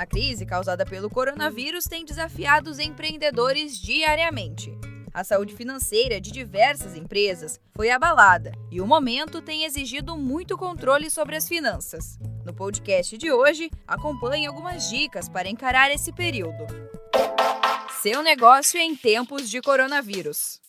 A crise causada pelo coronavírus tem desafiado os empreendedores diariamente. A saúde financeira de diversas empresas foi abalada e o momento tem exigido muito controle sobre as finanças. No podcast de hoje, acompanhe algumas dicas para encarar esse período. Seu negócio em tempos de coronavírus.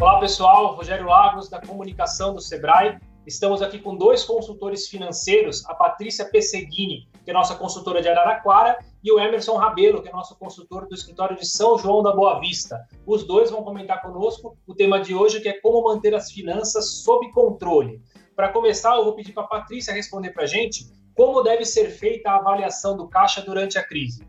Olá pessoal, Rogério Lagos da comunicação do Sebrae. Estamos aqui com dois consultores financeiros, a Patrícia Pesseguini, que é nossa consultora de Araraquara, e o Emerson Rabelo, que é nosso consultor do escritório de São João da Boa Vista. Os dois vão comentar conosco o tema de hoje, que é como manter as finanças sob controle. Para começar, eu vou pedir para a Patrícia responder para a gente como deve ser feita a avaliação do caixa durante a crise.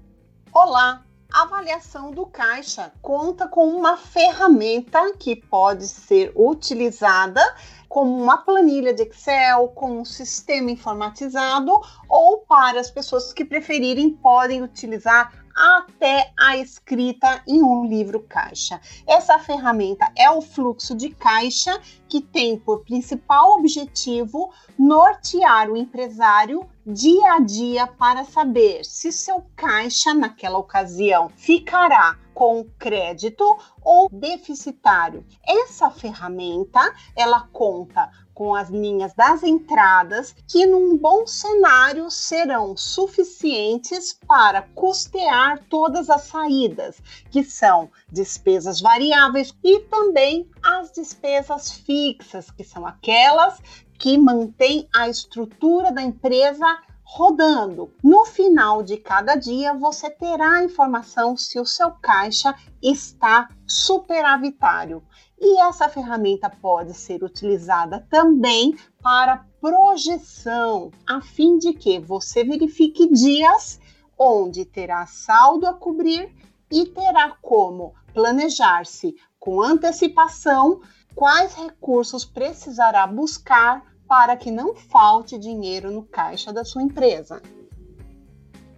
Olá, a avaliação do caixa conta com uma ferramenta que pode ser utilizada como uma planilha de Excel, com um sistema informatizado, ou para as pessoas que preferirem, podem utilizar até a escrita em um livro caixa. Essa ferramenta é o fluxo de caixa que tem por principal objetivo nortear o empresário dia a dia para saber se seu caixa naquela ocasião ficará com crédito ou deficitário. Essa ferramenta, ela conta com as linhas das entradas, que num bom cenário serão suficientes para custear todas as saídas, que são despesas variáveis e também as despesas fixas, que são aquelas que mantêm a estrutura da empresa rodando. No final de cada dia, você terá a informação se o seu caixa está superavitário. E essa ferramenta pode ser utilizada também para projeção, a fim de que você verifique dias onde terá saldo a cobrir e terá como planejar-se com antecipação quais recursos precisará buscar para que não falte dinheiro no caixa da sua empresa.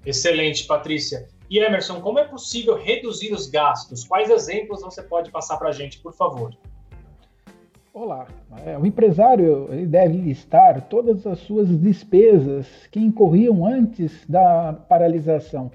Excelente, Patrícia. E Emerson, como é possível reduzir os gastos? Quais exemplos você pode passar para a gente, por favor? Olá, é, o empresário ele deve listar todas as suas despesas que incorriam antes da paralisação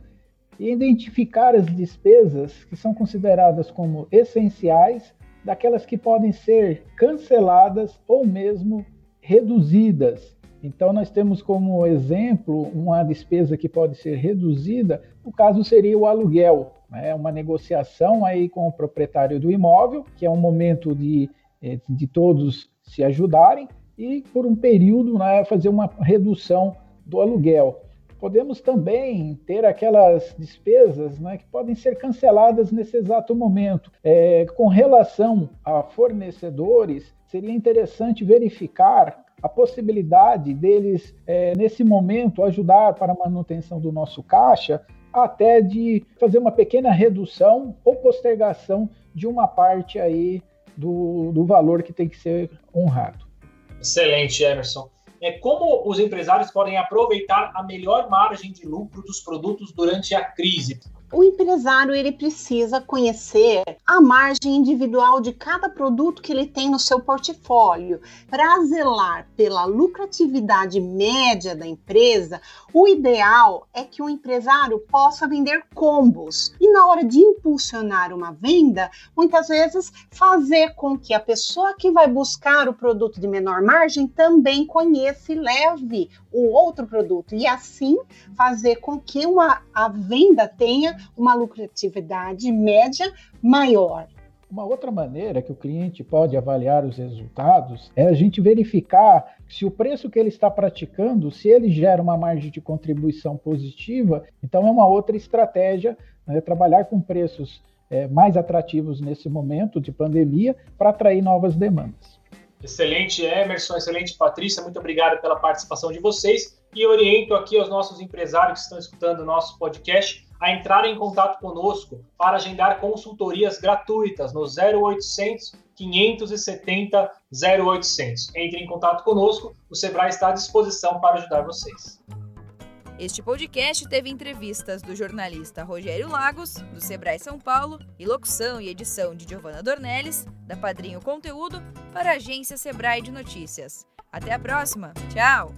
e identificar as despesas que são consideradas como essenciais, daquelas que podem ser canceladas ou mesmo reduzidas. Então, nós temos como exemplo uma despesa que pode ser reduzida, no caso seria o aluguel, né? uma negociação aí com o proprietário do imóvel, que é um momento de, eh, de todos se ajudarem, e por um período né, fazer uma redução do aluguel. Podemos também ter aquelas despesas né, que podem ser canceladas nesse exato momento. É, com relação a fornecedores, seria interessante verificar a possibilidade deles, é, nesse momento, ajudar para a manutenção do nosso caixa, até de fazer uma pequena redução ou postergação de uma parte aí do, do valor que tem que ser honrado. Excelente, Emerson é como os empresários podem aproveitar a melhor margem de lucro dos produtos durante a crise o empresário ele precisa conhecer a margem individual de cada produto que ele tem no seu portfólio. Para zelar pela lucratividade média da empresa, o ideal é que o empresário possa vender combos e na hora de impulsionar uma venda, muitas vezes fazer com que a pessoa que vai buscar o produto de menor margem também conheça e leve o outro produto e assim fazer com que uma, a venda tenha uma lucratividade média maior. Uma outra maneira que o cliente pode avaliar os resultados é a gente verificar se o preço que ele está praticando, se ele gera uma margem de contribuição positiva, então é uma outra estratégia né, trabalhar com preços é, mais atrativos nesse momento de pandemia para atrair novas demandas. Excelente, Emerson, excelente, Patrícia, muito obrigado pela participação de vocês e oriento aqui aos nossos empresários que estão escutando o nosso podcast a entrar em contato conosco para agendar consultorias gratuitas no 0800 570 0800. Entre em contato conosco, o Sebrae está à disposição para ajudar vocês. Este podcast teve entrevistas do jornalista Rogério Lagos, do Sebrae São Paulo, e locução e edição de Giovana Dornelles, da Padrinho Conteúdo, para a agência Sebrae de Notícias. Até a próxima. Tchau!